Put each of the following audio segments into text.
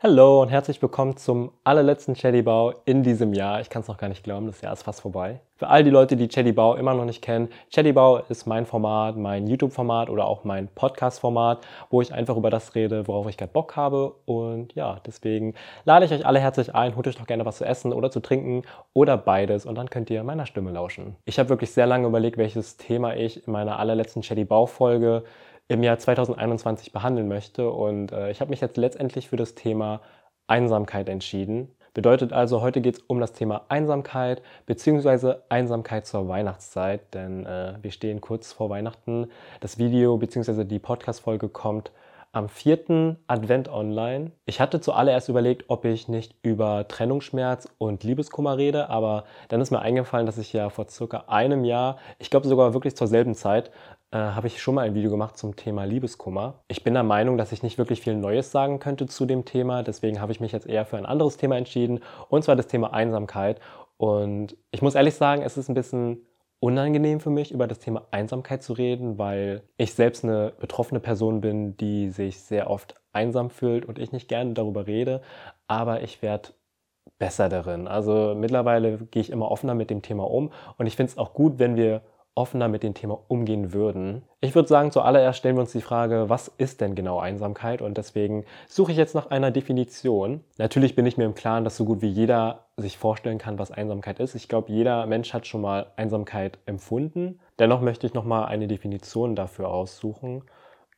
Hallo und herzlich willkommen zum allerletzten Chattybau in diesem Jahr. Ich kann es noch gar nicht glauben, das Jahr ist fast vorbei. Für all die Leute, die Chattybau immer noch nicht kennen, Chattybau ist mein Format, mein YouTube-Format oder auch mein Podcast-Format, wo ich einfach über das rede, worauf ich gerade Bock habe. Und ja, deswegen lade ich euch alle herzlich ein, holt euch doch gerne was zu essen oder zu trinken oder beides und dann könnt ihr meiner Stimme lauschen. Ich habe wirklich sehr lange überlegt, welches Thema ich in meiner allerletzten Chattybau-Folge im Jahr 2021 behandeln möchte. Und äh, ich habe mich jetzt letztendlich für das Thema Einsamkeit entschieden. Bedeutet also, heute geht es um das Thema Einsamkeit bzw. Einsamkeit zur Weihnachtszeit, denn äh, wir stehen kurz vor Weihnachten. Das Video bzw. die Podcast-Folge kommt am vierten Advent online. Ich hatte zuallererst überlegt, ob ich nicht über Trennungsschmerz und Liebeskummer rede, aber dann ist mir eingefallen, dass ich ja vor circa einem Jahr, ich glaube sogar wirklich zur selben Zeit, äh, habe ich schon mal ein Video gemacht zum Thema Liebeskummer. Ich bin der Meinung, dass ich nicht wirklich viel Neues sagen könnte zu dem Thema, deswegen habe ich mich jetzt eher für ein anderes Thema entschieden, und zwar das Thema Einsamkeit. Und ich muss ehrlich sagen, es ist ein bisschen unangenehm für mich, über das Thema Einsamkeit zu reden, weil ich selbst eine betroffene Person bin, die sich sehr oft einsam fühlt und ich nicht gerne darüber rede, aber ich werde besser darin. Also mittlerweile gehe ich immer offener mit dem Thema um und ich finde es auch gut, wenn wir offener mit dem Thema umgehen würden. Ich würde sagen, zuallererst stellen wir uns die Frage, was ist denn genau Einsamkeit? Und deswegen suche ich jetzt nach einer Definition. Natürlich bin ich mir im Klaren, dass so gut wie jeder sich vorstellen kann, was Einsamkeit ist. Ich glaube, jeder Mensch hat schon mal Einsamkeit empfunden. Dennoch möchte ich nochmal eine Definition dafür aussuchen.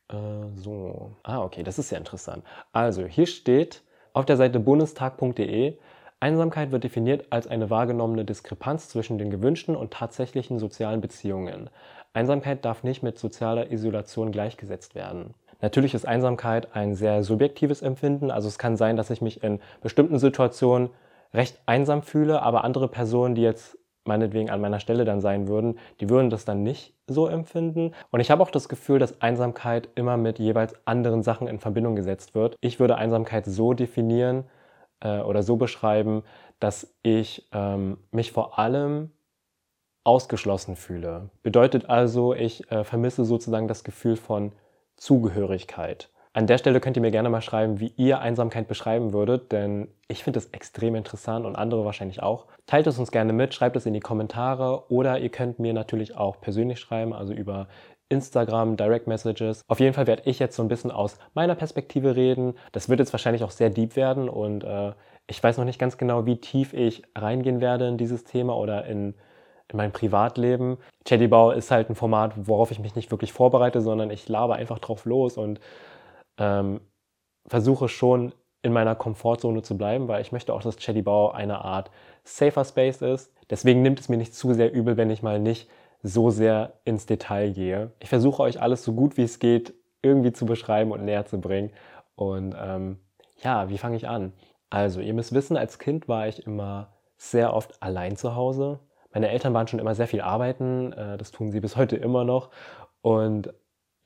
Äh, so. Ah, okay, das ist sehr interessant. Also, hier steht auf der Seite bundestag.de, Einsamkeit wird definiert als eine wahrgenommene Diskrepanz zwischen den gewünschten und tatsächlichen sozialen Beziehungen. Einsamkeit darf nicht mit sozialer Isolation gleichgesetzt werden. Natürlich ist Einsamkeit ein sehr subjektives Empfinden, also es kann sein, dass ich mich in bestimmten Situationen recht einsam fühle, aber andere Personen, die jetzt meinetwegen an meiner Stelle dann sein würden, die würden das dann nicht so empfinden. Und ich habe auch das Gefühl, dass Einsamkeit immer mit jeweils anderen Sachen in Verbindung gesetzt wird. Ich würde Einsamkeit so definieren, äh, oder so beschreiben, dass ich ähm, mich vor allem ausgeschlossen fühle. Bedeutet also, ich äh, vermisse sozusagen das Gefühl von Zugehörigkeit. An der Stelle könnt ihr mir gerne mal schreiben, wie ihr Einsamkeit beschreiben würdet, denn ich finde es extrem interessant und andere wahrscheinlich auch. Teilt es uns gerne mit, schreibt es in die Kommentare oder ihr könnt mir natürlich auch persönlich schreiben, also über Instagram, Direct Messages. Auf jeden Fall werde ich jetzt so ein bisschen aus meiner Perspektive reden. Das wird jetzt wahrscheinlich auch sehr deep werden und äh, ich weiß noch nicht ganz genau, wie tief ich reingehen werde in dieses Thema oder in, in mein Privatleben. Chattybau ist halt ein Format, worauf ich mich nicht wirklich vorbereite, sondern ich laber einfach drauf los und ähm, versuche schon in meiner Komfortzone zu bleiben, weil ich möchte auch, dass Chattybau eine Art safer Space ist. Deswegen nimmt es mir nicht zu sehr übel, wenn ich mal nicht so sehr ins Detail gehe. Ich versuche euch alles so gut wie es geht irgendwie zu beschreiben und näher zu bringen. Und ähm, ja, wie fange ich an? Also, ihr müsst wissen, als Kind war ich immer sehr oft allein zu Hause. Meine Eltern waren schon immer sehr viel arbeiten, äh, das tun sie bis heute immer noch. Und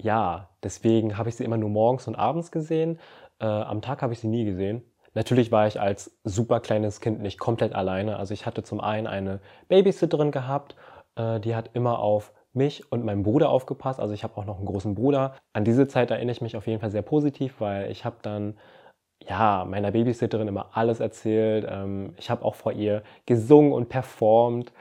ja, deswegen habe ich sie immer nur morgens und abends gesehen. Äh, am Tag habe ich sie nie gesehen. Natürlich war ich als super kleines Kind nicht komplett alleine. Also ich hatte zum einen eine Babysitterin gehabt äh, die hat immer auf mich und meinen Bruder aufgepasst. Also ich habe auch noch einen großen Bruder. An diese Zeit erinnere ich mich auf jeden Fall sehr positiv, weil ich habe dann ja meiner Babysitterin immer alles erzählt. Ähm, ich habe auch vor ihr gesungen und performt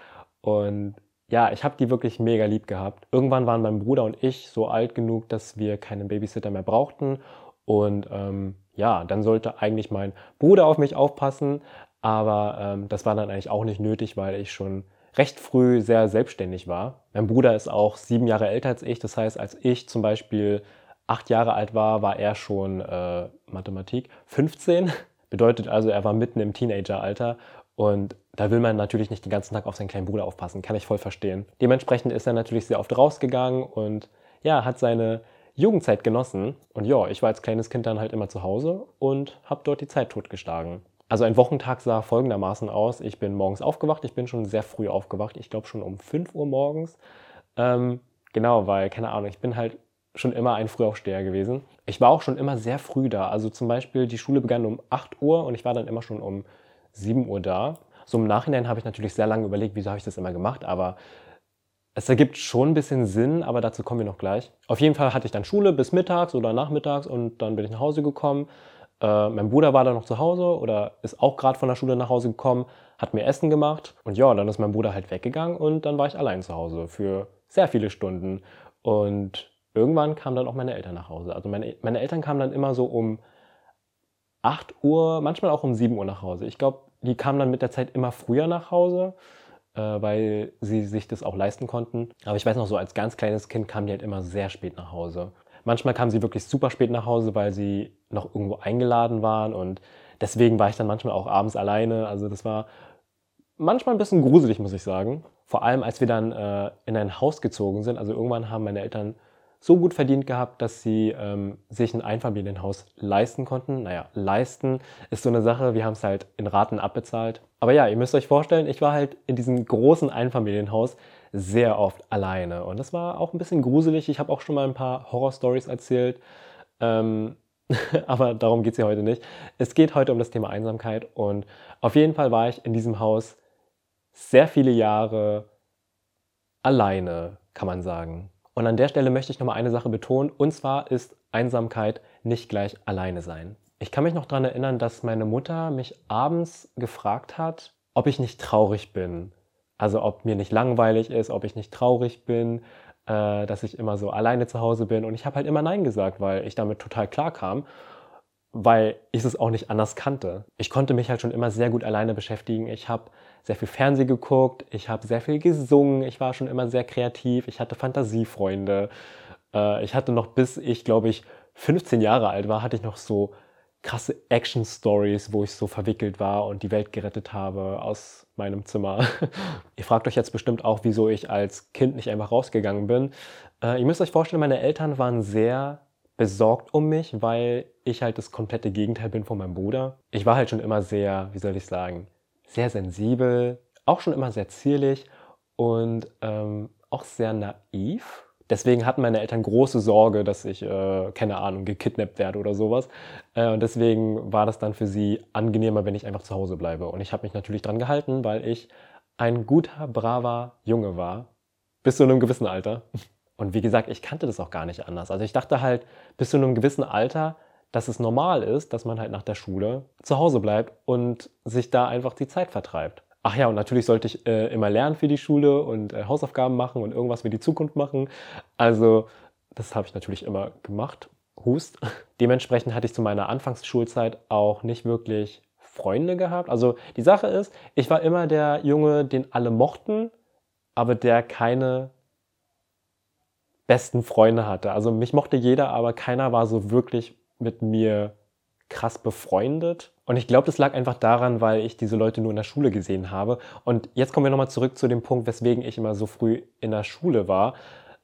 und ja, ich habe die wirklich mega lieb gehabt. Irgendwann waren mein Bruder und ich so alt genug, dass wir keinen Babysitter mehr brauchten und ähm, ja, dann sollte eigentlich mein Bruder auf mich aufpassen, aber ähm, das war dann eigentlich auch nicht nötig, weil ich schon recht früh sehr selbstständig war. Mein Bruder ist auch sieben Jahre älter als ich. Das heißt, als ich zum Beispiel acht Jahre alt war, war er schon äh, Mathematik 15. Bedeutet also, er war mitten im Teenageralter und da will man natürlich nicht den ganzen Tag auf seinen kleinen Bruder aufpassen, kann ich voll verstehen. Dementsprechend ist er natürlich sehr oft rausgegangen und ja, hat seine Jugendzeit genossen. Und ja, ich war als kleines Kind dann halt immer zu Hause und habe dort die Zeit totgeschlagen. Also ein Wochentag sah folgendermaßen aus. Ich bin morgens aufgewacht, ich bin schon sehr früh aufgewacht, ich glaube schon um 5 Uhr morgens. Ähm, genau, weil, keine Ahnung, ich bin halt schon immer ein Frühaufsteher gewesen. Ich war auch schon immer sehr früh da. Also zum Beispiel, die Schule begann um 8 Uhr und ich war dann immer schon um 7 Uhr da. So im Nachhinein habe ich natürlich sehr lange überlegt, wieso habe ich das immer gemacht, aber es ergibt schon ein bisschen Sinn, aber dazu kommen wir noch gleich. Auf jeden Fall hatte ich dann Schule bis mittags oder nachmittags und dann bin ich nach Hause gekommen Äh, mein Bruder war dann noch zu Hause oder ist auch gerade von der Schule nach Hause gekommen, hat mir Essen gemacht und ja, dann ist mein Bruder halt weggegangen und dann war ich allein zu Hause für sehr viele Stunden. Und irgendwann kamen dann auch meine Eltern nach Hause. Also meine, meine Eltern kamen dann immer so um 8 Uhr, manchmal auch um 7 Uhr nach Hause. Ich glaube, die kamen dann mit der Zeit immer früher nach Hause, äh, weil sie sich das auch leisten konnten. Aber ich weiß noch so, als ganz kleines Kind kamen die halt immer sehr spät nach Hause. Manchmal kamen sie wirklich super spät nach Hause, weil sie noch irgendwo eingeladen waren und deswegen war ich dann manchmal auch abends alleine. Also das war manchmal ein bisschen gruselig, muss ich sagen. Vor allem, als wir dann äh, in ein Haus gezogen sind. Also irgendwann haben meine Eltern so gut verdient gehabt, dass sie ähm, sich ein Einfamilienhaus leisten konnten. Naja, leisten ist so eine Sache, wir haben es halt in Raten abbezahlt. Aber ja, ihr müsst euch vorstellen, ich war halt in diesem großen Einfamilienhaus sehr oft alleine. Und das war auch ein bisschen gruselig. Ich habe auch schon mal ein paar Horror-Stories erzählt. Ähm, aber darum geht es ja heute nicht. Es geht heute um das Thema Einsamkeit. Und auf jeden Fall war ich in diesem Haus sehr viele Jahre alleine, kann man sagen. Und an der Stelle möchte ich nochmal eine Sache betonen, und zwar ist Einsamkeit nicht gleich alleine sein. Ich kann mich noch daran erinnern, dass meine Mutter mich abends gefragt hat, ob ich nicht traurig bin. Also ob mir nicht langweilig ist, ob ich nicht traurig bin, äh, dass ich immer so alleine zu Hause bin. Und ich habe halt immer Nein gesagt, weil ich damit total klar kam, weil ich es auch nicht anders kannte. Ich konnte mich halt schon immer sehr gut alleine beschäftigen. Ich habe sehr viel Fernsehen geguckt, ich habe sehr viel gesungen, ich war schon immer sehr kreativ, ich hatte Fantasiefreunde. Äh, ich hatte noch bis ich, glaube ich, 15 Jahre alt war, hatte ich noch so krasse Action-Stories, wo ich so verwickelt war und die Welt gerettet habe aus meinem Zimmer. ihr fragt euch jetzt bestimmt auch, wieso ich als Kind nicht einfach rausgegangen bin. Äh, ihr müsst euch vorstellen, meine Eltern waren sehr besorgt um mich, weil ich halt das komplette Gegenteil bin von meinem Bruder. Ich war halt schon immer sehr, wie soll ich sagen, sehr sensibel, auch schon immer sehr zierlich und ähm, auch sehr naiv. Deswegen hatten meine Eltern große Sorge, dass ich, äh, keine Ahnung, gekidnappt werde oder sowas. Äh, und deswegen war das dann für sie angenehmer, wenn ich einfach zu Hause bleibe. Und ich habe mich natürlich dran gehalten, weil ich ein guter, braver Junge war. Bis zu einem gewissen Alter. Und wie gesagt, ich kannte das auch gar nicht anders. Also ich dachte halt, bis zu einem gewissen Alter dass es normal ist, dass man halt nach der Schule zu Hause bleibt und sich da einfach die Zeit vertreibt. Ach ja, und natürlich sollte ich äh, immer lernen für die Schule und äh, Hausaufgaben machen und irgendwas für die Zukunft machen. Also das habe ich natürlich immer gemacht. Hust. Dementsprechend hatte ich zu meiner Anfangsschulzeit auch nicht wirklich Freunde gehabt. Also die Sache ist, ich war immer der Junge, den alle mochten, aber der keine besten Freunde hatte. Also mich mochte jeder, aber keiner war so wirklich mit mir krass befreundet. Und ich glaube, das lag einfach daran, weil ich diese Leute nur in der Schule gesehen habe. Und jetzt kommen wir nochmal zurück zu dem Punkt, weswegen ich immer so früh in der Schule war.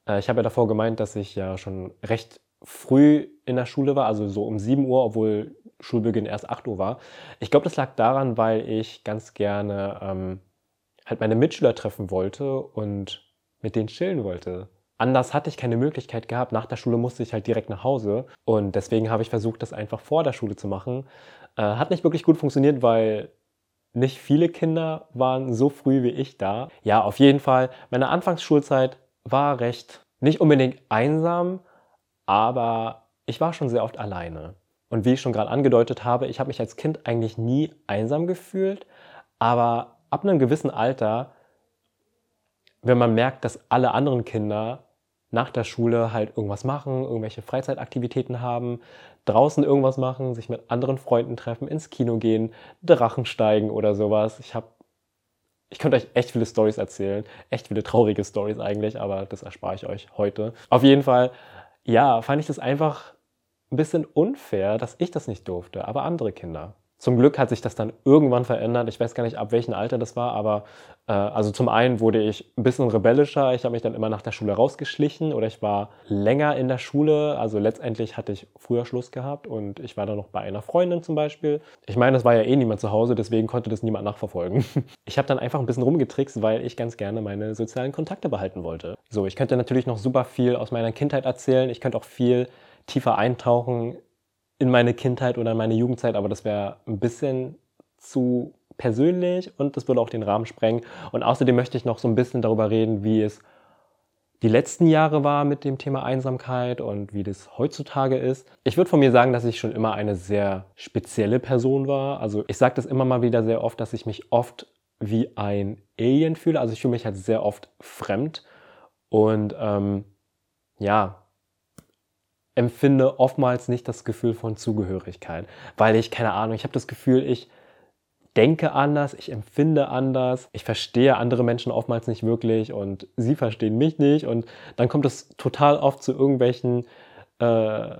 Äh, ich habe ja davor gemeint, dass ich ja schon recht früh in der Schule war, also so um 7 Uhr, obwohl Schulbeginn erst 8 Uhr war. Ich glaube, das lag daran, weil ich ganz gerne ähm, halt meine Mitschüler treffen wollte und mit denen chillen wollte anders hatte ich keine Möglichkeit gehabt. Nach der Schule musste ich halt direkt nach Hause. Und deswegen habe ich versucht, das einfach vor der Schule zu machen. Äh, hat nicht wirklich gut funktioniert, weil nicht viele Kinder waren so früh wie ich da. Ja, auf jeden Fall. Meine Anfangsschulzeit war recht nicht unbedingt einsam, aber ich war schon sehr oft alleine. Und wie ich schon gerade angedeutet habe, ich habe mich als Kind eigentlich nie einsam gefühlt, aber ab einem gewissen Alter, wenn man merkt, dass alle anderen Kinder nach der Schule halt irgendwas machen, irgendwelche Freizeitaktivitäten haben, draußen irgendwas machen, sich mit anderen Freunden treffen, ins Kino gehen, Drachen steigen oder sowas. Ich habe ich könnte euch echt viele Stories erzählen, echt viele traurige Stories eigentlich, aber das erspare ich euch heute. Auf jeden Fall, ja, fand ich das einfach ein bisschen unfair, dass ich das nicht durfte, aber andere Kinder. Zum Glück hat sich das dann irgendwann verändert. Ich weiß gar nicht, ab welchem Alter das war, aber äh, also zum einen wurde ich ein bisschen rebellischer. Ich habe mich dann immer nach der Schule rausgeschlichen oder ich war länger in der Schule. Also letztendlich hatte ich früher Schluss gehabt und ich war dann noch bei einer Freundin zum Beispiel. Ich meine, es war ja eh niemand zu Hause, deswegen konnte das niemand nachverfolgen. Ich habe dann einfach ein bisschen rumgetrickst, weil ich ganz gerne meine sozialen Kontakte behalten wollte. So, ich könnte natürlich noch super viel aus meiner Kindheit erzählen. Ich könnte auch viel tiefer eintauchen in meine Kindheit oder in meine Jugendzeit, aber das wäre ein bisschen zu persönlich und das würde auch den Rahmen sprengen. Und außerdem möchte ich noch so ein bisschen darüber reden, wie es die letzten Jahre war mit dem Thema Einsamkeit und wie das heutzutage ist. Ich würde von mir sagen, dass ich schon immer eine sehr spezielle Person war. Also ich sage das immer mal wieder sehr oft, dass ich mich oft wie ein Alien fühle. Also ich fühle mich halt sehr oft fremd und ähm, ja, empfinde oftmals nicht das Gefühl von Zugehörigkeit, weil ich keine Ahnung, ich habe das Gefühl, ich denke anders, ich empfinde anders, ich verstehe andere Menschen oftmals nicht wirklich und sie verstehen mich nicht und dann kommt es total oft zu irgendwelchen äh,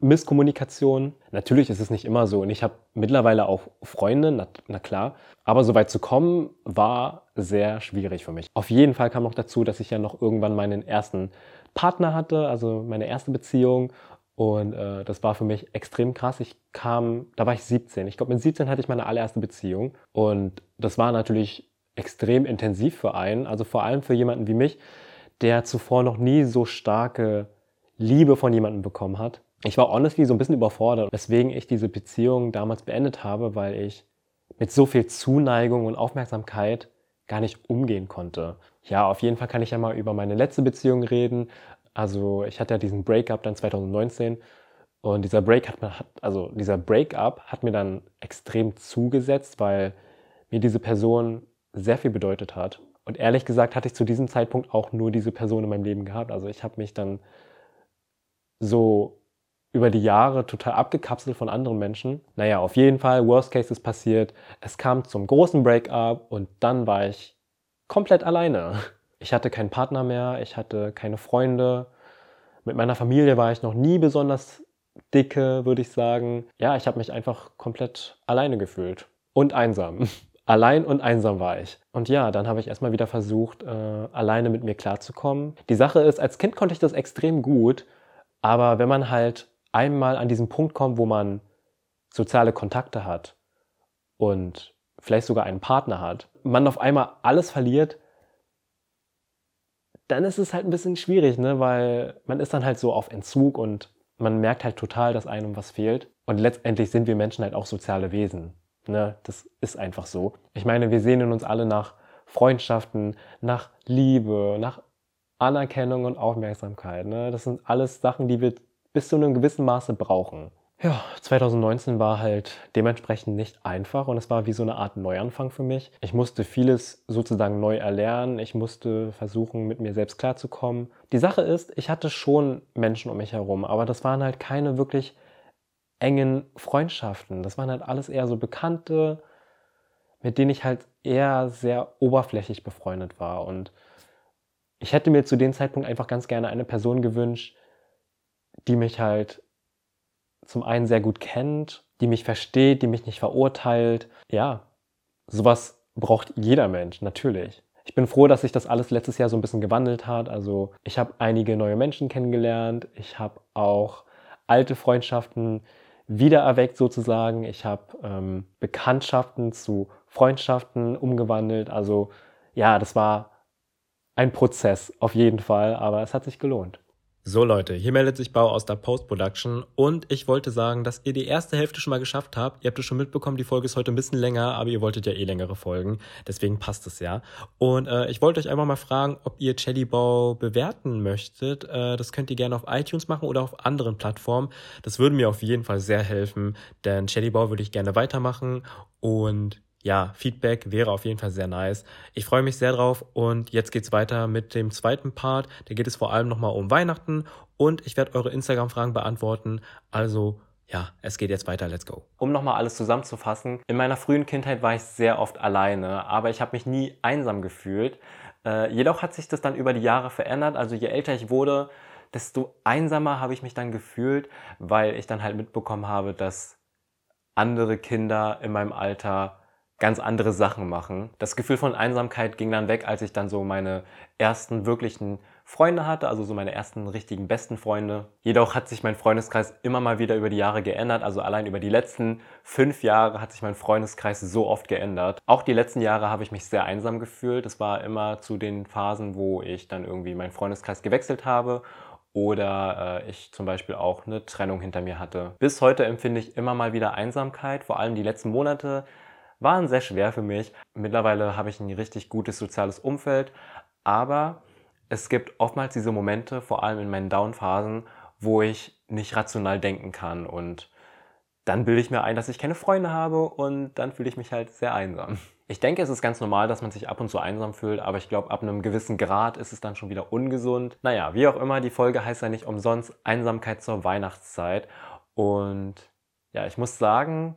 Misskommunikation. Natürlich ist es nicht immer so und ich habe mittlerweile auch Freunde, na, na, klar, aber so weit zu kommen war sehr schwierig für mich. Auf jeden Fall kam noch dazu, dass ich ja noch irgendwann meinen ersten Partner hatte, also meine erste Beziehung und äh, das war für mich extrem krass. Ich kam, da war ich 17. Ich glaube, mit 17 hatte ich meine allererste Beziehung und das war natürlich extrem intensiv für einen, also vor allem für jemanden wie mich, der zuvor noch nie so starke Liebe von jemandem bekommen hat ich war honestly so ein bisschen überfordert, weswegen ich diese Beziehung damals beendet habe, weil ich mit so viel Zuneigung und Aufmerksamkeit gar nicht umgehen konnte. Ja, auf jeden Fall kann ich ja mal über meine letzte Beziehung reden. Also ich hatte ja diesen Breakup dann 2019 und dieser Break hat, also dieser Breakup hat mir dann extrem zugesetzt, weil mir diese Person sehr viel bedeutet hat. Und ehrlich gesagt hatte ich zu diesem Zeitpunkt auch nur diese Person in meinem Leben gehabt. Also ich habe mich dann so über die Jahre total abgekapselt von anderen Menschen. Naja, auf jeden Fall, Worst Case ist passiert. Es kam zum großen Breakup und dann war ich komplett alleine. Ich hatte keinen Partner mehr, ich hatte keine Freunde. Mit meiner Familie war ich noch nie besonders dicke, würde ich sagen. Ja, ich habe mich einfach komplett alleine gefühlt und einsam. Allein und einsam war ich. Und ja, dann habe ich erstmal wieder versucht, äh, alleine mit mir klarzukommen. Die Sache ist, als Kind konnte ich das extrem gut, aber wenn man halt einmal an diesen Punkt kommt, wo man soziale Kontakte hat und vielleicht sogar einen Partner hat, man auf einmal alles verliert, dann ist es halt ein bisschen schwierig, ne? weil man ist dann halt so auf Entzug und man merkt halt total, dass einem was fehlt. Und letztendlich sind wir Menschen halt auch soziale Wesen. Ne? Das ist einfach so. Ich meine, wir sehnen uns alle nach Freundschaften, nach Liebe, nach Anerkennung und Aufmerksamkeit. Ne? Das sind alles Sachen, die wir bis zu einem gewissen Maße brauchen. Ja, 2019 war halt dementsprechend nicht einfach und es war wie so eine Art Neuanfang für mich. Ich musste vieles sozusagen neu erlernen. Ich musste versuchen, mit mir selbst klarzukommen. Die Sache ist, ich hatte schon Menschen um mich herum, aber das waren halt keine wirklich engen Freundschaften. Das waren halt alles eher so Bekannte, mit denen ich halt eher sehr oberflächlich befreundet war. Und ich hätte mir zu dem Zeitpunkt einfach ganz gerne eine Person gewünscht, die mich halt zum einen sehr gut kennt, die mich versteht, die mich nicht verurteilt. Ja, sowas braucht jeder Mensch, natürlich. Ich bin froh, dass sich das alles letztes Jahr so ein bisschen gewandelt hat. Also ich habe einige neue Menschen kennengelernt. Ich habe auch alte Freundschaften wiedererweckt sozusagen. Ich habe ähm, Bekanntschaften zu Freundschaften umgewandelt. Also ja, das war ein Prozess auf jeden Fall, aber es hat sich gelohnt. So Leute, hier meldet sich Bau aus der Post-Production und ich wollte sagen, dass ihr die erste Hälfte schon mal geschafft habt. Ihr habt es schon mitbekommen, die Folge ist heute ein bisschen länger, aber ihr wolltet ja eh längere Folgen, deswegen passt es ja. Und äh, ich wollte euch einfach mal fragen, ob ihr Bau bewerten möchtet. Äh, das könnt ihr gerne auf iTunes machen oder auf anderen Plattformen. Das würde mir auf jeden Fall sehr helfen, denn Bau würde ich gerne weitermachen und ja, Feedback wäre auf jeden Fall sehr nice. Ich freue mich sehr drauf und jetzt geht's weiter mit dem zweiten Part. Da geht es vor allem nochmal um Weihnachten und ich werde eure Instagram-Fragen beantworten. Also ja, es geht jetzt weiter, let's go. Um nochmal alles zusammenzufassen, in meiner frühen Kindheit war ich sehr oft alleine, aber ich habe mich nie einsam gefühlt. Äh, jedoch hat sich das dann über die Jahre verändert. Also je älter ich wurde, desto einsamer habe ich mich dann gefühlt, weil ich dann halt mitbekommen habe, dass andere Kinder in meinem Alter ganz andere Sachen machen. Das Gefühl von Einsamkeit ging dann weg, als ich dann so meine ersten wirklichen Freunde hatte, also so meine ersten richtigen besten Freunde. Jedoch hat sich mein Freundeskreis immer mal wieder über die Jahre geändert. Also allein über die letzten fünf Jahre hat sich mein Freundeskreis so oft geändert. Auch die letzten Jahre habe ich mich sehr einsam gefühlt. Es war immer zu den Phasen, wo ich dann irgendwie meinen Freundeskreis gewechselt habe oder äh, ich zum Beispiel auch eine Trennung hinter mir hatte. Bis heute empfinde ich immer mal wieder Einsamkeit, vor allem die letzten Monate waren sehr schwer für mich. Mittlerweile habe ich ein richtig gutes soziales Umfeld, aber es gibt oftmals diese Momente, vor allem in meinen Down-Phasen, wo ich nicht rational denken kann und dann bilde ich mir ein, dass ich keine Freunde habe und dann fühle ich mich halt sehr einsam. Ich denke, es ist ganz normal, dass man sich ab und zu einsam fühlt, aber ich glaube, ab einem gewissen Grad ist es dann schon wieder ungesund. Naja, wie auch immer, die Folge heißt ja nicht umsonst Einsamkeit zur Weihnachtszeit. Und ja, ich muss sagen,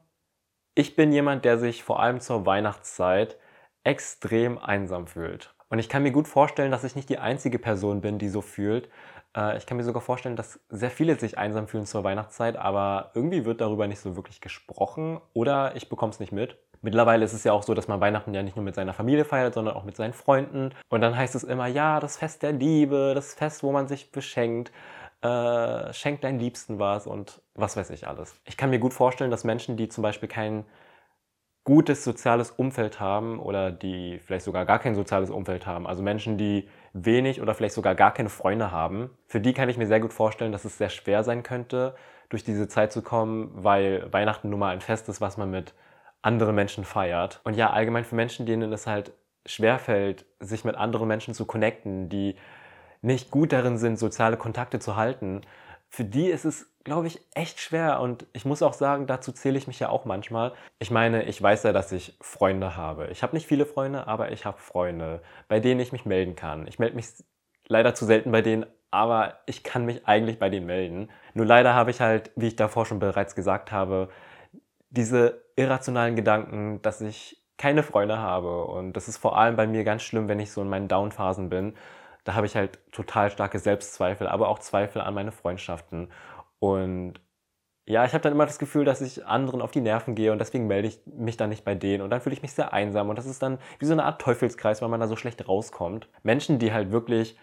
ich bin jemand, der sich vor allem zur Weihnachtszeit extrem einsam fühlt. Und ich kann mir gut vorstellen, dass ich nicht die einzige Person bin, die so fühlt. Äh, ich kann mir sogar vorstellen, dass sehr viele sich einsam fühlen zur Weihnachtszeit, aber irgendwie wird darüber nicht so wirklich gesprochen oder ich bekomme es nicht mit. Mittlerweile ist es ja auch so, dass man Weihnachten ja nicht nur mit seiner Familie feiert, sondern auch mit seinen Freunden. Und dann heißt es immer, ja, das Fest der Liebe, das Fest, wo man sich beschenkt, äh, schenkt deinen Liebsten was und was weiß ich alles. Ich kann mir gut vorstellen, dass Menschen, die zum Beispiel kein gutes soziales Umfeld haben oder die vielleicht sogar gar kein soziales Umfeld haben, also Menschen, die wenig oder vielleicht sogar gar keine Freunde haben, für die kann ich mir sehr gut vorstellen, dass es sehr schwer sein könnte, durch diese Zeit zu kommen, weil Weihnachten nun mal ein Fest ist, was man mit anderen Menschen feiert. Und ja, allgemein für Menschen, denen es halt schwerfällt, sich mit anderen Menschen zu connecten, die nicht gut darin sind, soziale Kontakte zu halten, für die ist es, glaube ich, echt schwer. Und ich muss auch sagen, dazu zähle ich mich ja auch manchmal. Ich meine, ich weiß ja, dass ich Freunde habe. Ich habe nicht viele Freunde, aber ich habe Freunde, bei denen ich mich melden kann. Ich melde mich leider zu selten bei denen, aber ich kann mich eigentlich bei denen melden. Nur leider habe ich halt, wie ich davor schon bereits gesagt habe, diese irrationalen Gedanken, dass ich keine Freunde habe. Und das ist vor allem bei mir ganz schlimm, wenn ich so in meinen Down-Phasen bin da habe ich halt total starke Selbstzweifel, aber auch Zweifel an meine Freundschaften. Und ja, ich habe dann immer das Gefühl, dass ich anderen auf die Nerven gehe und deswegen melde ich mich dann nicht bei denen und dann fühle ich mich sehr einsam und das ist dann wie so eine Art Teufelskreis, weil man da so schlecht rauskommt. Menschen, die halt wirklich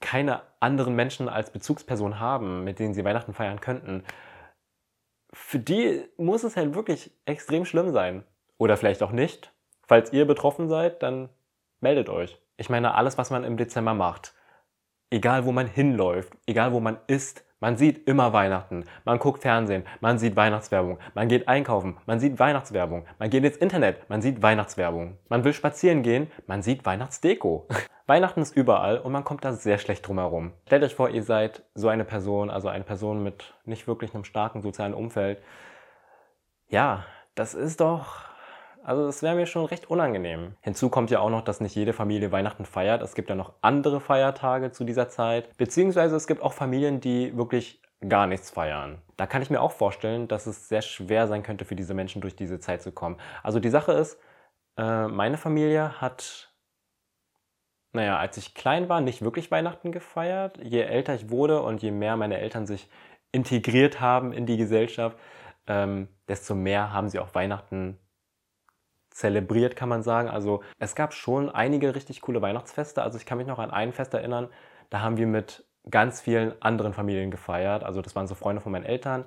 keine anderen Menschen als Bezugsperson haben, mit denen sie Weihnachten feiern könnten, für die muss es halt wirklich extrem schlimm sein. Oder vielleicht auch nicht. Falls ihr betroffen seid, dann meldet euch. Ich meine, alles, was man im Dezember macht, egal wo man hinläuft, egal wo man ist, man sieht immer Weihnachten, man guckt Fernsehen, man sieht Weihnachtswerbung, man geht einkaufen, man sieht Weihnachtswerbung, man geht ins Internet, man sieht Weihnachtswerbung, man will spazieren gehen, man sieht Weihnachtsdeko. Weihnachten ist überall und man kommt da sehr schlecht drum herum. Stellt euch vor, ihr seid so eine Person, also eine Person mit nicht wirklich einem starken sozialen Umfeld. Ja, das ist doch also das wäre mir schon recht unangenehm. Hinzu kommt ja auch noch, dass nicht jede Familie Weihnachten feiert. Es gibt ja noch andere Feiertage zu dieser Zeit. Beziehungsweise es gibt auch Familien, die wirklich gar nichts feiern. Da kann ich mir auch vorstellen, dass es sehr schwer sein könnte für diese Menschen durch diese Zeit zu kommen. Also die Sache ist, äh, meine Familie hat, naja, als ich klein war, nicht wirklich Weihnachten gefeiert. Je älter ich wurde und je mehr meine Eltern sich integriert haben in die Gesellschaft, ähm, desto mehr haben sie auch Weihnachten zelebriert, kann man sagen. Also es gab schon einige richtig coole Weihnachtsfeste. Also ich kann mich noch an ein Fest erinnern, da haben wir mit ganz vielen anderen Familien gefeiert. Also das waren so Freunde von meinen Eltern.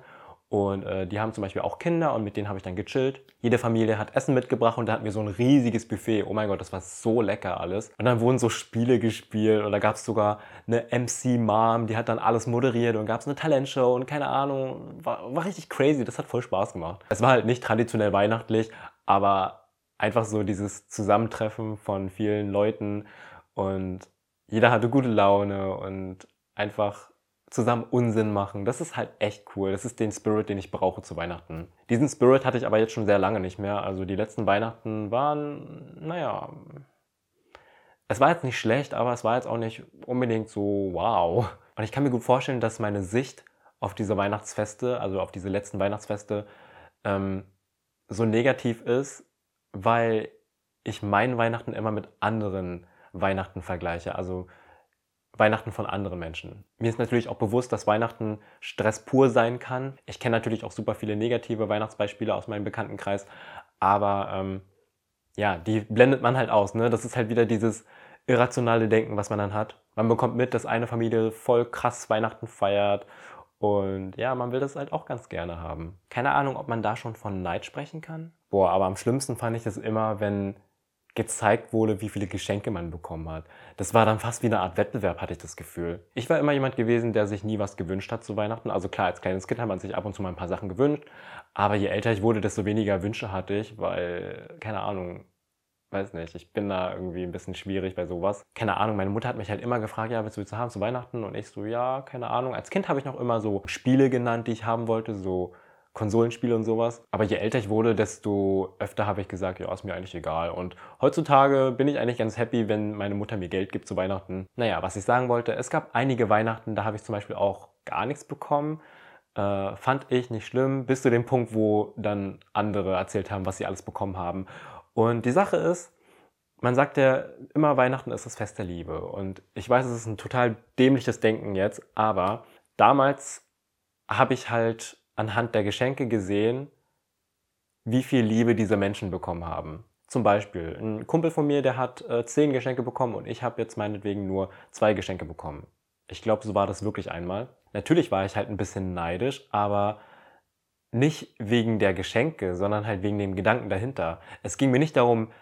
Und äh, die haben zum Beispiel auch Kinder und mit denen habe ich dann gechillt. Jede Familie hat Essen mitgebracht und da hatten wir so ein riesiges Buffet. Oh mein Gott, das war so lecker alles. Und dann wurden so Spiele gespielt und da gab es sogar eine MC-Mom, die hat dann alles moderiert und gab es eine Talentshow und keine Ahnung. War, war richtig crazy, das hat voll Spaß gemacht. Es war halt nicht traditionell weihnachtlich, aber einfach so dieses Zusammentreffen von vielen Leuten und jeder hatte gute Laune und einfach zusammen Unsinn machen. Das ist halt echt cool. Das ist den Spirit, den ich brauche zu Weihnachten. Diesen Spirit hatte ich aber jetzt schon sehr lange nicht mehr. Also die letzten Weihnachten waren, naja, es war jetzt nicht schlecht, aber es war jetzt auch nicht unbedingt so wow. Und ich kann mir gut vorstellen, dass meine Sicht auf diese Weihnachtsfeste, also auf diese letzten Weihnachtsfeste, ähm, so negativ ist, weil ich mein Weihnachten immer mit anderen Weihnachten vergleiche, also Weihnachten von anderen Menschen. Mir ist natürlich auch bewusst, dass Weihnachten Stress pur sein kann. Ich kenne natürlich auch super viele negative Weihnachtsbeispiele aus meinem Bekanntenkreis, aber ähm, ja, die blendet man halt aus. Ne? Das ist halt wieder dieses irrationale Denken, was man dann hat. Man bekommt mit, dass eine Familie voll krass Weihnachten feiert und ja, man will das halt auch ganz gerne haben. Keine Ahnung, ob man da schon von Neid sprechen kann. Boah, aber am schlimmsten fand ich das immer, wenn gezeigt wurde, wie viele Geschenke man bekommen hat. Das war dann fast wie eine Art Wettbewerb, hatte ich das Gefühl. Ich war immer jemand gewesen, der sich nie was gewünscht hat zu Weihnachten. Also klar, als kleines Kind hat man sich ab und zu mal ein paar Sachen gewünscht. Aber je älter ich wurde, desto weniger Wünsche hatte ich, weil, keine Ahnung, weiß nicht, ich bin da irgendwie ein bisschen schwierig bei sowas. Keine Ahnung, meine Mutter hat mich halt immer gefragt, ja, willst du haben zu Weihnachten? Und ich so, ja, keine Ahnung. Als Kind habe ich noch immer so Spiele genannt, die ich haben wollte, so Konsolenspiele und sowas. Aber je älter ich wurde, desto öfter habe ich gesagt, ja, ist mir eigentlich egal. Und heutzutage bin ich eigentlich ganz happy, wenn meine Mutter mir Geld gibt zu Weihnachten. Naja, was ich sagen wollte, es gab einige Weihnachten, da habe ich zum Beispiel auch gar nichts bekommen. Äh, fand ich nicht schlimm, bis zu dem Punkt, wo dann andere erzählt haben, was sie alles bekommen haben. Und die Sache ist, man sagt ja immer, Weihnachten ist das Fest der Liebe. Und ich weiß, es ist ein total dämliches Denken jetzt, aber damals habe ich halt anhand der Geschenke gesehen, wie viel Liebe diese Menschen bekommen haben. Zum Beispiel, ein Kumpel von mir, der hat äh, zehn Geschenke bekommen und ich habe jetzt meinetwegen nur zwei Geschenke bekommen. Ich glaube, so war das wirklich einmal. Natürlich war ich halt ein bisschen neidisch, aber nicht wegen der Geschenke, sondern halt wegen dem Gedanken dahinter. Es ging mir nicht darum,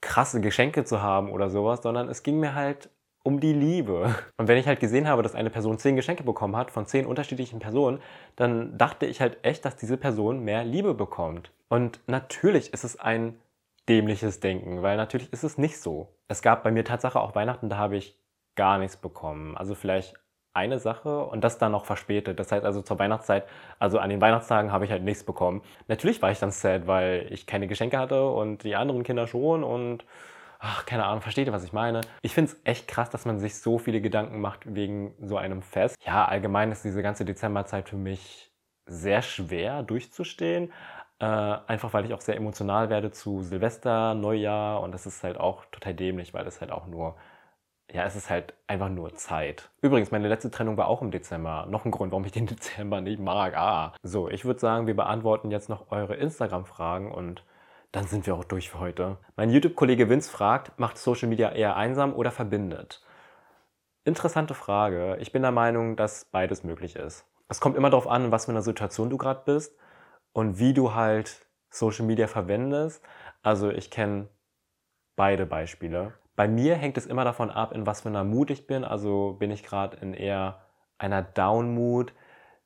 krasse Geschenke zu haben oder sowas, sondern es ging mir halt um die Liebe. Und wenn ich halt gesehen habe, dass eine Person zehn Geschenke bekommen hat von zehn unterschiedlichen Personen, dann dachte ich halt echt, dass diese Person mehr Liebe bekommt. Und natürlich ist es ein dämliches Denken, weil natürlich ist es nicht so. Es gab bei mir Tatsache auch Weihnachten, da habe ich gar nichts bekommen. Also vielleicht eine Sache und das dann noch verspätet. Das heißt also zur Weihnachtszeit, also an den Weihnachtstagen habe ich halt nichts bekommen. Natürlich war ich dann sad, weil ich keine Geschenke hatte und die anderen Kinder schon und ach, keine Ahnung, versteht ihr, was ich meine? Ich finde es echt krass, dass man sich so viele Gedanken macht wegen so einem Fest. Ja, allgemein ist diese ganze Dezemberzeit für mich sehr schwer durchzustehen. Äh, einfach weil ich auch sehr emotional werde zu Silvester, Neujahr und das ist halt auch total dämlich, weil das halt auch nur ja, es ist halt einfach nur Zeit. Übrigens, meine letzte Trennung war auch im Dezember. Noch ein Grund, warum ich den Dezember nicht mag. Ah. So, ich würde sagen, wir beantworten jetzt noch eure Instagram-Fragen und dann sind wir auch durch für heute. Mein YouTube-Kollege Vince fragt, macht Social Media eher einsam oder verbindet? Interessante Frage. Ich bin der Meinung, dass beides möglich ist. Es kommt immer darauf an, was für eine Situation du gerade bist und wie du halt Social Media verwendest. Also ich kenne beide Beispiele. Bei mir hängt es immer davon ab, in was für einer Mut ich bin. Also bin ich gerade in eher einer Down-Mood,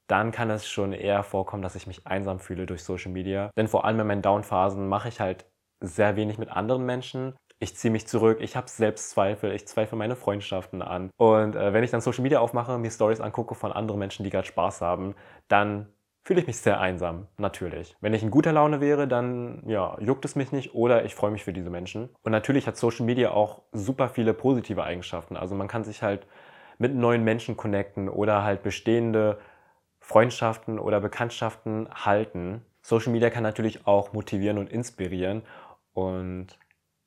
dann kann es schon eher vorkommen, dass ich mich einsam fühle durch Social Media. Denn vor allem in meinen Down-Phasen mache ich halt sehr wenig mit anderen Menschen. Ich ziehe mich zurück, ich habe Selbstzweifel, ich zweifle meine Freundschaften an. Und äh, wenn ich dann Social Media aufmache, mir Stories angucke von anderen Menschen, die gerade Spaß haben, dann fühle ich mich sehr einsam, natürlich. Wenn ich in guter Laune wäre, dann ja, juckt es mich nicht oder ich freue mich für diese Menschen. Und natürlich hat Social Media auch super viele positive Eigenschaften. Also man kann sich halt mit neuen Menschen connecten oder halt bestehende Freundschaften oder Bekanntschaften halten. Social Media kann natürlich auch motivieren und inspirieren. Und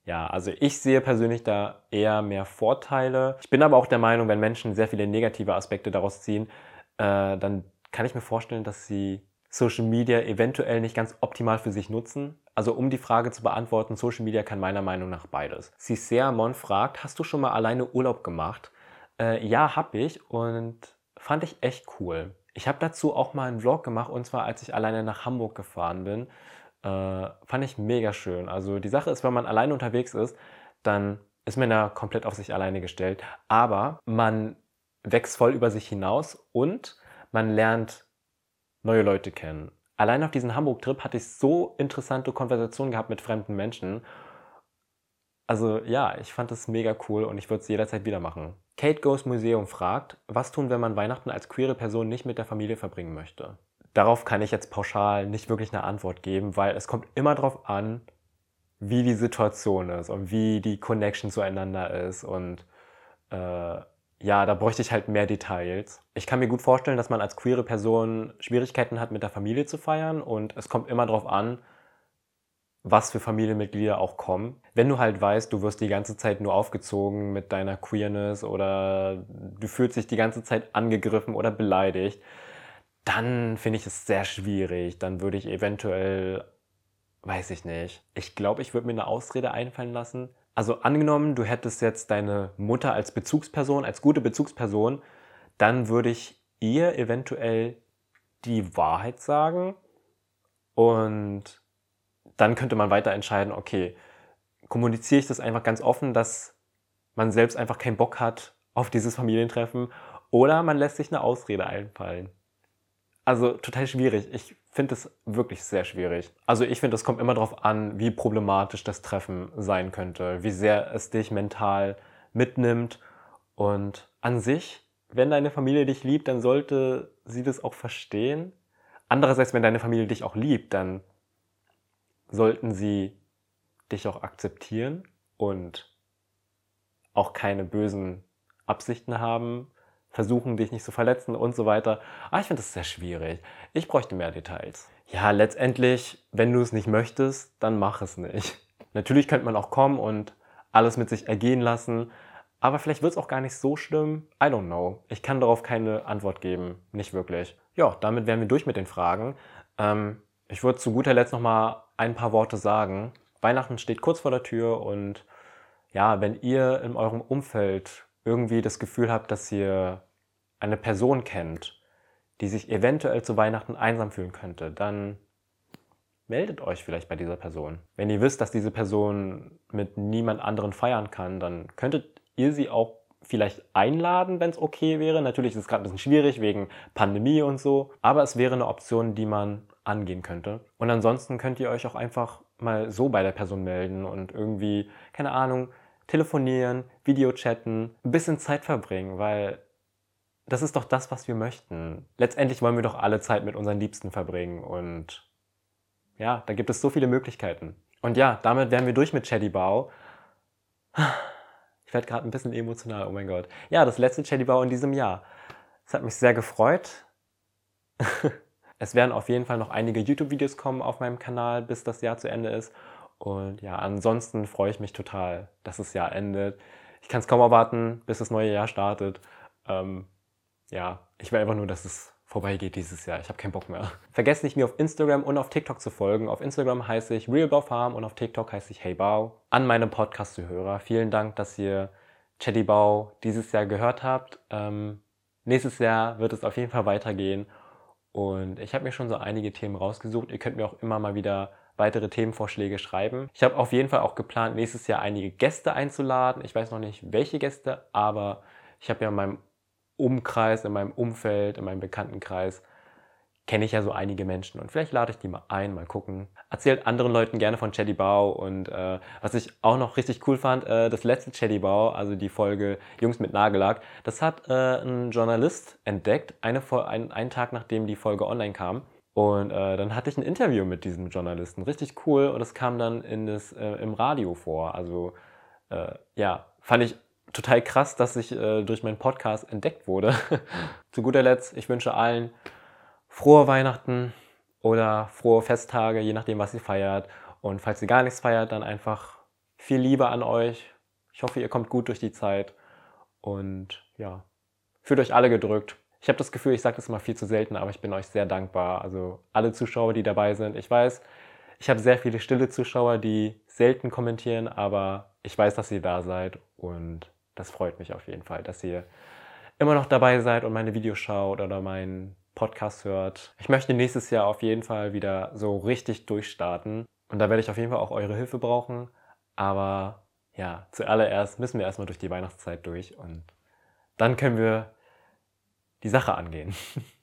ja, also ich sehe persönlich da eher mehr Vorteile. Ich bin aber auch der Meinung, wenn Menschen sehr viele negative Aspekte daraus ziehen, äh, dann kann ich mir vorstellen, dass sie Social Media eventuell nicht ganz optimal für sich nutzen. Also um die Frage zu beantworten, Social Media kann meiner Meinung nach beides. Cicea Mon fragt, hast du schon mal alleine Urlaub gemacht? Äh, ja, habe ich und fand ich echt cool. Ich habe dazu auch mal einen Vlog gemacht und zwar als ich alleine nach Hamburg gefahren bin. Äh, fand ich mega schön. Also die Sache ist, wenn man alleine unterwegs ist, dann ist man da komplett auf sich alleine gestellt. Aber man wächst voll über sich hinaus und man lernt neue Leute kennen. Allein auf diesem Hamburg-Trip hatte ich so interessante Konversationen gehabt mit fremden Menschen. Also ja, ich fand es mega cool und ich würde es jederzeit wieder machen. Kate Goes Museum fragt, was tun, wenn man Weihnachten als queere Person nicht mit der Familie verbringen möchte? Darauf kann ich jetzt pauschal nicht wirklich eine Antwort geben, weil es kommt immer darauf an, wie die Situation ist und wie die Connection zueinander ist und äh, ja, da bräuchte ich halt mehr Details. Ich kann mir gut vorstellen, dass man als queere Person Schwierigkeiten hat, mit der Familie zu feiern und es kommt immer darauf an, was für Familienmitglieder auch kommen. Wenn du halt weißt, du wirst die ganze Zeit nur aufgezogen mit deiner Queerness oder du fühlst dich die ganze Zeit angegriffen oder beleidigt, dann finde ich es sehr schwierig. Dann würde ich eventuell, weiß ich nicht, ich glaube, ich würde mir eine Ausrede einfallen lassen, also angenommen, du hättest jetzt deine Mutter als Bezugsperson, als gute Bezugsperson, dann würde ich ihr eventuell die Wahrheit sagen und dann könnte man weiter entscheiden, okay, kommuniziere ich das einfach ganz offen, dass man selbst einfach keinen Bock hat auf dieses Familientreffen oder man lässt sich eine Ausrede einfallen. also total schwierig. Ich finde es wirklich sehr schwierig. Also ich finde, es kommt immer darauf an, wie problematisch das Treffen sein könnte, wie sehr es dich mental mitnimmt. Und an sich, wenn deine Familie dich liebt, dann sollte sie das auch verstehen. Andererseits, wenn deine Familie dich auch liebt, dann sollten sie dich auch akzeptieren und auch keine bösen Absichten haben, versuchen, dich nicht zu verletzen und so weiter. Aber ich finde das sehr schwierig. Ich bräuchte mehr Details. Ja, letztendlich, wenn du es nicht möchtest, dann mach es nicht. Natürlich könnte man auch kommen und alles mit sich ergehen lassen, aber vielleicht wird es auch gar nicht so schlimm. I don't know. Ich kann darauf keine Antwort geben. Nicht wirklich. Ja, damit wären wir durch mit den Fragen. Ähm, ich würde zu guter Letzt noch mal ein paar Worte sagen. Weihnachten steht kurz vor der Tür und ja, wenn ihr in eurem Umfeld irgendwie das Gefühl habt, dass ihr eine Person kennt, die sich eventuell zu Weihnachten einsam fühlen könnte, dann meldet euch vielleicht bei dieser Person. Wenn ihr wisst, dass diese Person mit niemand anderen feiern kann, dann könntet ihr sie auch vielleicht einladen, wenn es okay wäre. Natürlich ist es gerade ein bisschen schwierig wegen Pandemie und so, aber es wäre eine Option, die man angehen könnte. Und ansonsten könnt ihr euch auch einfach mal so bei der Person melden und irgendwie, keine Ahnung, telefonieren, Videochatten, ein bisschen Zeit verbringen, weil das ist doch das, was wir möchten. Letztendlich wollen wir doch alle Zeit mit unseren Liebsten verbringen und ja, da gibt es so viele Möglichkeiten. Und ja, damit wären wir durch mit Chatty Bao. Ich werde gerade ein bisschen emotional, oh mein Gott. Ja, das letzte Chatty Bao in diesem Jahr. Es hat mich sehr gefreut. es werden auf jeden Fall noch einige YouTube-Videos kommen auf meinem Kanal, bis das Jahr zu Ende ist. Und ja, ansonsten freue ich mich total, dass das Jahr endet. Ich kann es kaum erwarten, bis das neue Jahr startet. Ähm, ja, ich will einfach nur, dass es vorbeigeht dieses Jahr. Ich habe keinen Bock mehr. Vergesst nicht, mir auf Instagram und auf TikTok zu folgen. Auf Instagram heiße ich RealBauFarm und auf TikTok heiße ich HeyBau. An meinem Podcast-Zuhörer, vielen Dank, dass ihr Chattybau dieses Jahr gehört habt. Ähm, nächstes Jahr wird es auf jeden Fall weitergehen. Und ich habe mir schon so einige Themen rausgesucht. Ihr könnt mir auch immer mal wieder weitere Themenvorschläge schreiben. Ich habe auf jeden Fall auch geplant, nächstes Jahr einige Gäste einzuladen. Ich weiß noch nicht, welche Gäste, aber ich habe ja in meinem Umkreis, in meinem Umfeld, in meinem Bekanntenkreis kenne ich ja so einige Menschen und vielleicht lade ich die mal ein, mal gucken. Erzählt anderen Leuten gerne von Chatty Bao und äh, was ich auch noch richtig cool fand, äh, das letzte Chatty Bao, also die Folge Jungs mit Nagellack, das hat äh, ein Journalist entdeckt, eine, ein, einen Tag nachdem die Folge online kam. Und äh, dann hatte ich ein Interview mit diesem Journalisten, richtig cool und es kam dann in das, äh, im Radio vor. Also äh, ja, fand ich total krass, dass ich durch meinen Podcast entdeckt wurde. Zu guter Letzt, ich wünsche allen frohe Weihnachten oder frohe Festtage, je nachdem, was ihr feiert. Und falls ihr gar nichts feiert, dann einfach viel Liebe an euch. Ich hoffe, ihr kommt gut durch die Zeit. Und ja, fühlt euch alle gedrückt. Ich habe das Gefühl, ich sage das immer viel zu selten, aber ich bin euch sehr dankbar. Also alle Zuschauer, die dabei sind. Ich weiß, ich habe sehr viele stille Zuschauer, die selten kommentieren, aber ich weiß, dass ihr da seid und das freut mich auf jeden Fall, dass ihr immer noch dabei seid und meine Videos schaut oder meinen Podcast hört. Ich möchte nächstes Jahr auf jeden Fall wieder so richtig durchstarten und da werde ich auf jeden Fall auch eure Hilfe brauchen. Aber ja, zuallererst müssen wir erstmal durch die Weihnachtszeit durch und dann können wir die Sache angehen.